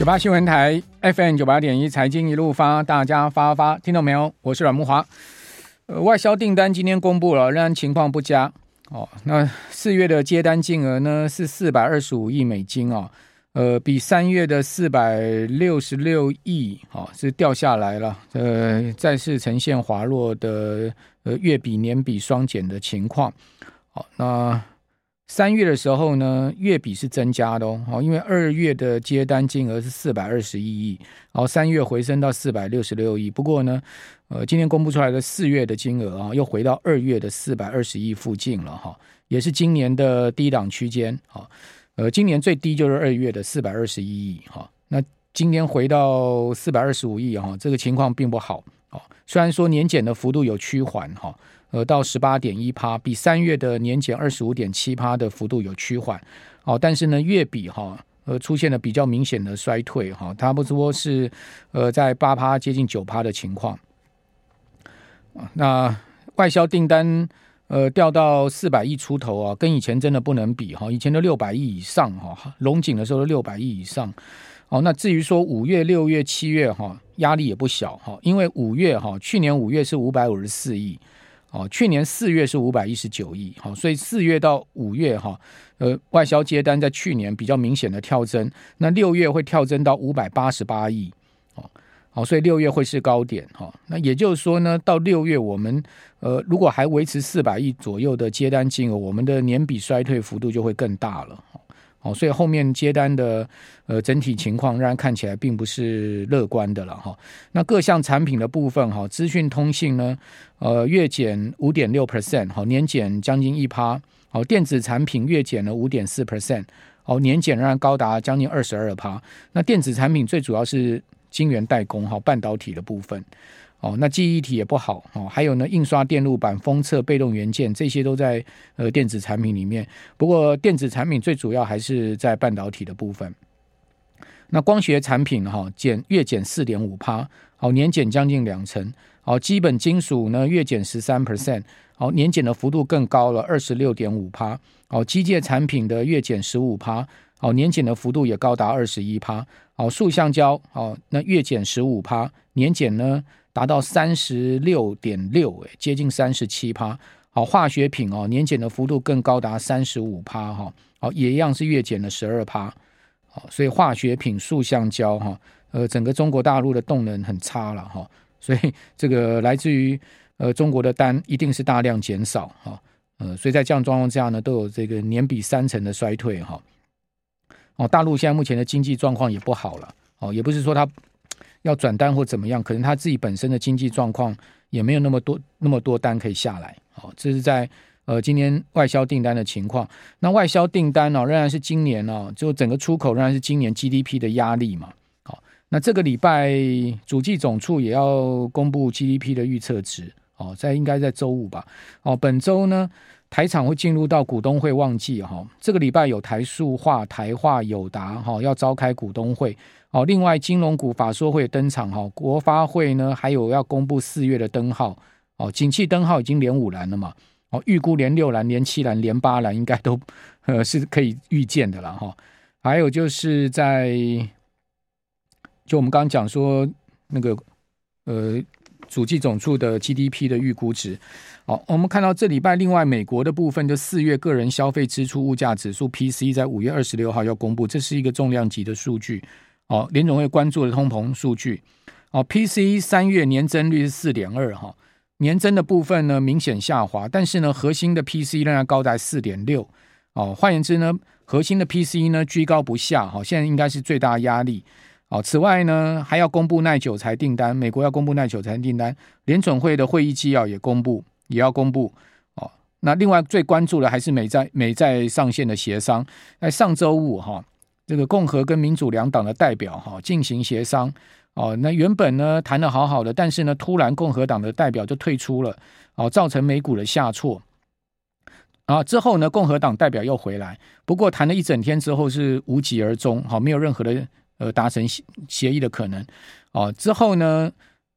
九八新闻台 FM 九八点一财经一路发，大家发发听到没有？我是阮木华。呃，外销订单今天公布了，仍然情况不佳哦。那四月的接单金额呢是四百二十五亿美金哦，呃，比三月的四百六十六亿哦是掉下来了，呃，再次呈现滑落的呃月比年比双减的情况。好，那。三月的时候呢，月比是增加的哦，因为二月的接单金额是四百二十一亿，然后三月回升到四百六十六亿。不过呢，呃，今天公布出来的四月的金额啊，又回到二月的四百二十亿附近了哈，也是今年的低档区间啊。呃，今年最低就是二月的四百二十一亿哈，那今天回到四百二十五亿哈，这个情况并不好啊。虽然说年减的幅度有趋缓哈。呃，到十八点一趴，比三月的年减二十五点七趴的幅度有趋缓，哦，但是呢，月比哈，呃，出现了比较明显的衰退哈，差不多是呃在八趴接近九趴的情况。那外销订单呃掉到四百亿出头啊，跟以前真的不能比哈，以前都六百亿以上哈，龙井的时候都六百亿以上。哦，那至于说五月、六月、七月哈，压力也不小哈，因为五月哈，去年五月是五百五十四亿。哦，去年四月是五百一十九亿，好，所以四月到五月哈，呃，外销接单在去年比较明显的跳增，那六月会跳增到五百八十八亿，哦，好，所以六月会是高点哈，那也就是说呢，到六月我们呃，如果还维持四百亿左右的接单金额，我们的年比衰退幅度就会更大了。哦，所以后面接单的呃整体情况，让人看起来并不是乐观的了哈。那各项产品的部分哈，资讯通信呢，呃月减五点六 percent，好年减将近一趴。好，电子产品月减了五点四 percent，好年减仍然高达将近二十二趴。那电子产品最主要是晶圆代工哈，半导体的部分。哦，那记忆体也不好哦，还有呢，印刷电路板、封测、被动元件这些都在呃电子产品里面。不过电子产品最主要还是在半导体的部分。那光学产品哈、哦、减月减四点五趴，哦年减将近两成。哦，基本金属呢月减十三 percent，哦年减的幅度更高了二十六点五趴。哦，机械产品的月减十五趴，哦年减的幅度也高达二十一趴。哦，塑橡胶哦那月减十五趴，年减呢？达到三十六点六，哎，接近三十七趴。好，化学品哦，年减的幅度更高达三十五趴哈。好，也一样是月减了十二趴。好，所以化学品、塑橡胶哈，呃，整个中国大陆的动能很差了哈。所以这个来自于呃中国的单一定是大量减少哈。呃，所以在这样状况下呢，都有这个年比三成的衰退哈。哦，大陆现在目前的经济状况也不好了。哦，也不是说它。要转单或怎么样，可能他自己本身的经济状况也没有那么多那么多单可以下来。好，这是在呃今年外销订单的情况。那外销订单呢、仍然是今年哦，就整个出口仍然是今年 GDP 的压力嘛。好，那这个礼拜主计总处也要公布 GDP 的预测值。哦，在应该在周五吧。哦，本周呢，台厂会进入到股东会旺季哈。这个礼拜有台塑化、台化、友达哈要召开股东会。哦，另外金融股法说会登场哈，国发会呢还有要公布四月的灯号哦，景气灯号已经连五蓝了嘛，哦，预估连六蓝、连七蓝、连八蓝应该都 呃是可以预见的了哈。还有就是在就我们刚刚讲说那个呃主计总处的 GDP 的预估值，好，我们看到这礼拜另外美国的部分就四月个人消费支出物价指数 PC，在五月二十六号要公布，这是一个重量级的数据。哦，联总会关注的通膨数据，哦，PCE 三月年增率是四点二哈，年增的部分呢明显下滑，但是呢核心的 P C 仍然高达四点六，哦，换言之呢核心的 P C 呢居高不下，哈，现在应该是最大压力。哦，此外呢还要公布耐久财订单，美国要公布耐久财订单，联准会的会议纪要也公布，也要公布。哦，那另外最关注的还是美债美债上限的协商，在上周五哈。这个共和跟民主两党的代表哈进行协商哦，那原本呢谈的好好的，但是呢突然共和党的代表就退出了哦，造成美股的下挫。啊，之后呢共和党代表又回来，不过谈了一整天之后是无疾而终，好，没有任何的呃达成协协议的可能。哦，之后呢？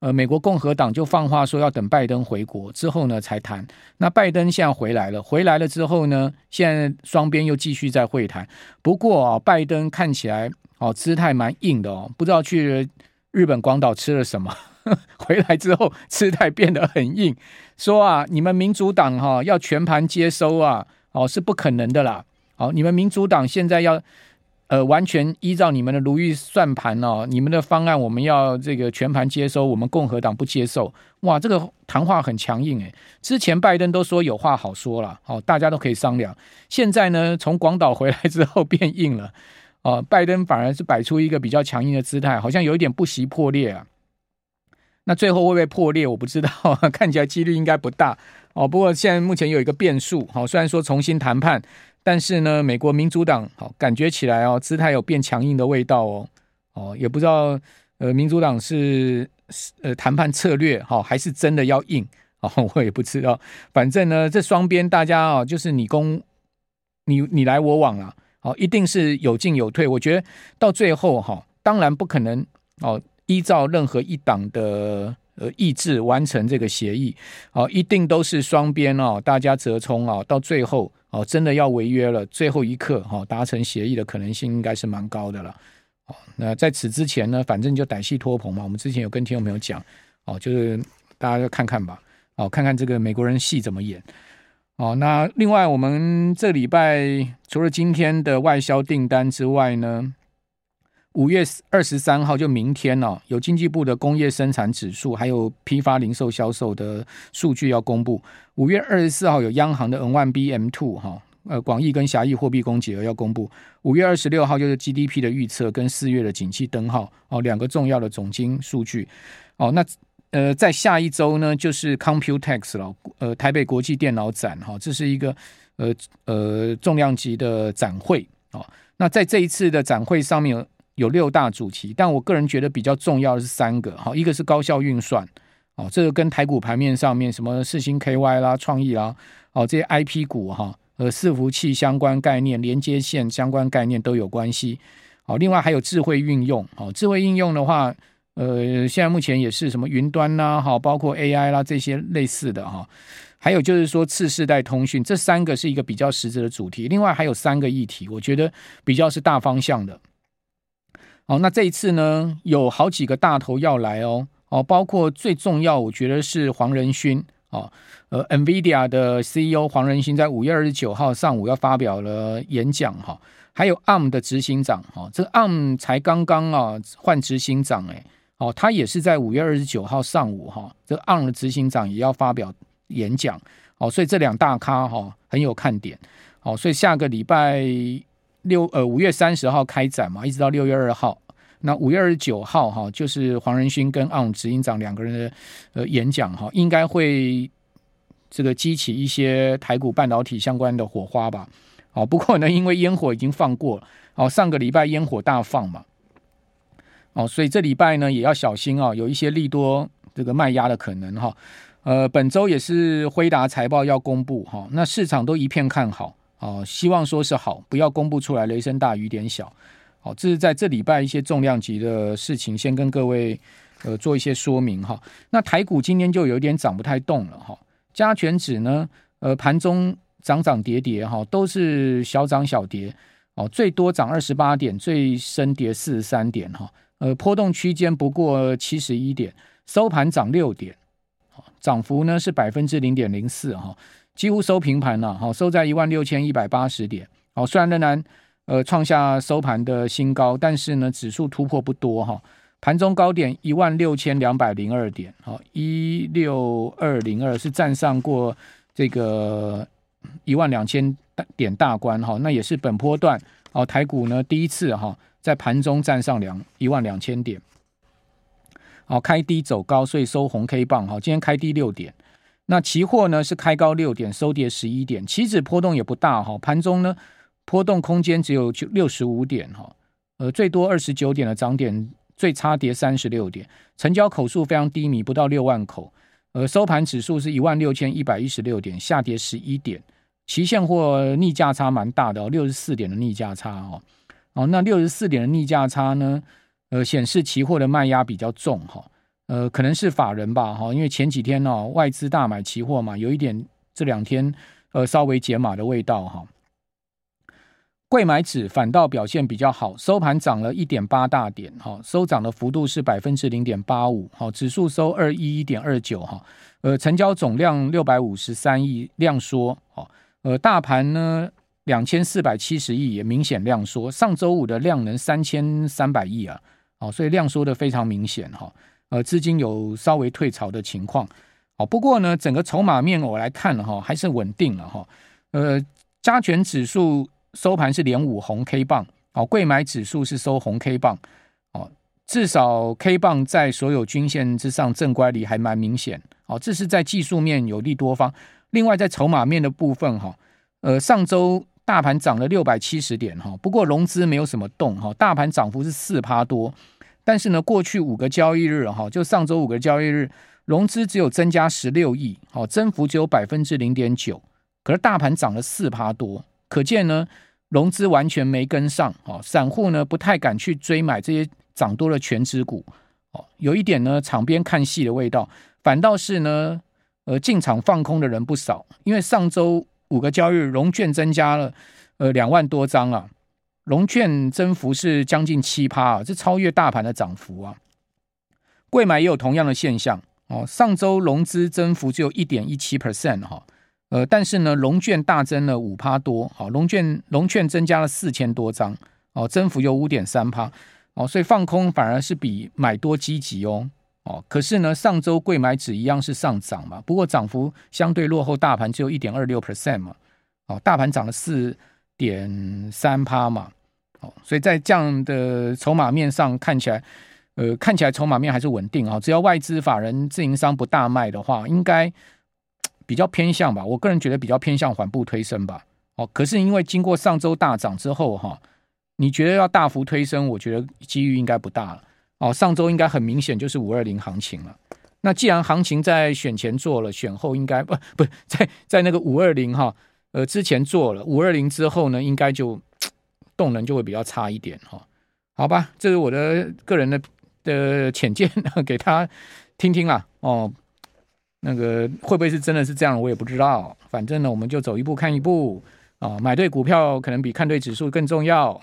呃，美国共和党就放话说要等拜登回国之后呢才谈。那拜登现在回来了，回来了之后呢，现在双边又继续在会谈。不过啊，拜登看起来哦，姿态蛮硬的哦，不知道去日本广岛吃了什么，回来之后姿态变得很硬，说啊，你们民主党哈、哦、要全盘接收啊，哦是不可能的啦，哦，你们民主党现在要。呃，完全依照你们的如意算盘哦，你们的方案我们要这个全盘接收，我们共和党不接受。哇，这个谈话很强硬诶。之前拜登都说有话好说了，哦，大家都可以商量。现在呢，从广岛回来之后变硬了，哦，拜登反而是摆出一个比较强硬的姿态，好像有一点不惜破裂啊。那最后会不会破裂，我不知道，看起来几率应该不大哦。不过现在目前有一个变数，好，虽然说重新谈判。但是呢，美国民主党好感觉起来哦，姿态有变强硬的味道哦，哦，也不知道呃，民主党是呃谈判策略哈，还是真的要硬哦，我也不知道。反正呢，这双边大家啊，就是你攻你你来我往啊，哦，一定是有进有退。我觉得到最后哈，当然不可能哦，依照任何一党的。呃，意志完成这个协议，哦，一定都是双边哦，大家折冲啊，到最后哦，真的要违约了，最后一刻哈，达成协议的可能性应该是蛮高的了。哦，那在此之前呢，反正就歹戏拖棚嘛，我们之前有跟听众朋友讲，哦，就是大家就看看吧，哦，看看这个美国人戏怎么演。哦，那另外我们这礼拜除了今天的外销订单之外呢，五月二十三号就明天哦，有经济部的工业生产指数，还有批发零售销售的数据要公布。五月二十四号有央行的 N one B M two 哈，呃，广义跟狭义货币供给额要公布。五月二十六号就是 GDP 的预测跟四月的景气灯号哦，两个重要的总经数据哦。那呃，在下一周呢，就是 Computex 了，呃，台北国际电脑展哈，这是一个呃呃重量级的展会哦。那在这一次的展会上面。有六大主题，但我个人觉得比较重要的是三个，好，一个是高效运算，哦，这个跟台股盘面上面什么四星 KY 啦、创意啦，哦，这些 IP 股哈，呃伺服器相关概念、连接线相关概念都有关系，哦，另外还有智慧运用，哦，智慧应用的话，呃，现在目前也是什么云端啦，哈，包括 AI 啦这些类似的哈，还有就是说次世代通讯，这三个是一个比较实质的主题，另外还有三个议题，我觉得比较是大方向的。哦，那这一次呢，有好几个大头要来哦，哦，包括最重要，我觉得是黄仁勋。哦，呃，NVIDIA 的 CEO 黄仁勋在五月二十九号上午要发表了演讲哈，还有 ARM 的执行长哈，这 ARM 才刚刚啊换执行长哎，哦，他也是在五月二十九号上午哈，这 ARM 的执行长也要发表演讲，哦，所以这两大咖哈很有看点，哦，所以下个礼拜。六呃五月三十号开展嘛，一直到六月二号。那五月二十九号哈，就是黄仁勋跟 ARM 执行长两个人的呃演讲哈，应该会这个激起一些台股半导体相关的火花吧。哦，不过呢，因为烟火已经放过了，哦，上个礼拜烟火大放嘛，哦，所以这礼拜呢也要小心啊，有一些利多这个卖压的可能哈。呃，本周也是辉达财报要公布哈，那市场都一片看好。哦，希望说是好，不要公布出来雷声大雨点小。好，这是在这礼拜一些重量级的事情，先跟各位呃做一些说明哈。那台股今天就有点涨不太动了哈，加权指呢，呃盘中涨涨跌跌哈，都是小涨小跌哦，最多涨二十八点，最深跌四十三点哈，呃波动区间不过七十一点，收盘涨六点，涨幅呢是百分之零点零四哈。几乎收平盘了，好，收在一万六千一百八十点，好，虽然仍然呃创下收盘的新高，但是呢指数突破不多哈，盘中高点一万六千两百零二点，好，一六二零二是站上过这个一万两千点大关哈，那也是本波段哦台股呢第一次哈在盘中站上两一万两千点，好，开低走高，所以收红 K 棒哈，今天开低六点。那期货呢是开高六点，收跌十一点，期指波动也不大哈，盘中呢波动空间只有就六十五点哈，呃最多二十九点的涨点，最差跌三十六点，成交口数非常低迷，不到六万口，呃收盘指数是一万六千一百一十六点，下跌十一点，期现货逆价差蛮大的哦，六十四点的逆价差哦，哦那六十四点的逆价差呢，呃显示期货的卖压比较重哈。呃，可能是法人吧，哈，因为前几天呢、哦，外资大买期货嘛，有一点这两天呃稍微解码的味道哈。贵买指反倒表现比较好，收盘涨了一点八大点，哈，收涨的幅度是百分之零点八五，好，指数收二一一点二九，哈，呃，成交总量六百五十三亿，量缩，好，呃，大盘呢两千四百七十亿也明显量缩，上周五的量能三千三百亿啊，好，所以量缩的非常明显，哈，呃，资金有稍微退潮的情况，好，不过呢，整个筹码面我来看哈，还是稳定了哈，呃，加权指数。收盘是连五红 K 棒，哦，柜买指数是收红 K 棒，哦，至少 K 棒在所有均线之上正乖离还蛮明显，哦，这是在技术面有利多方。另外在筹码面的部分，哈，呃，上周大盘涨了六百七十点，哈，不过融资没有什么动，哈，大盘涨幅是四趴多，但是呢，过去五个交易日，哈，就上周五个交易日，融资只有增加十六亿，哦，增幅只有百分之零点九，可是大盘涨了四趴多。可见呢，融资完全没跟上，哦，散户呢不太敢去追买这些涨多的全值股，哦，有一点呢场边看戏的味道，反倒是呢，呃，进场放空的人不少，因为上周五个交易日融券增加了，呃，两万多张啊，融券增幅是将近七趴啊，这超越大盘的涨幅啊，柜买也有同样的现象，哦，上周融资增幅只有一点一七 percent 哈。呃，但是呢，融券大增了五趴多，好，融券融券增加了四千多张，哦，增幅有五点三趴，哦，所以放空反而是比买多积极哦，哦，可是呢，上周贵买指一样是上涨嘛，不过涨幅相对落后大盘只有一点二六 percent 嘛，哦，大盘涨了四点三趴嘛，哦，所以在这样的筹码面上看起来，呃，看起来筹码面还是稳定啊，只要外资法人自营商不大卖的话，应该。比较偏向吧，我个人觉得比较偏向缓步推升吧。哦，可是因为经过上周大涨之后哈，你觉得要大幅推升，我觉得机遇应该不大了。哦，上周应该很明显就是五二零行情了。那既然行情在选前做了，选后应该不不在在那个五二零哈呃之前做了，五二零之后呢，应该就动能就会比较差一点哈。好吧，这是我的个人的的浅见，给他听听啦。哦。那个会不会是真的是这样？我也不知道。反正呢，我们就走一步看一步啊，买对股票可能比看对指数更重要。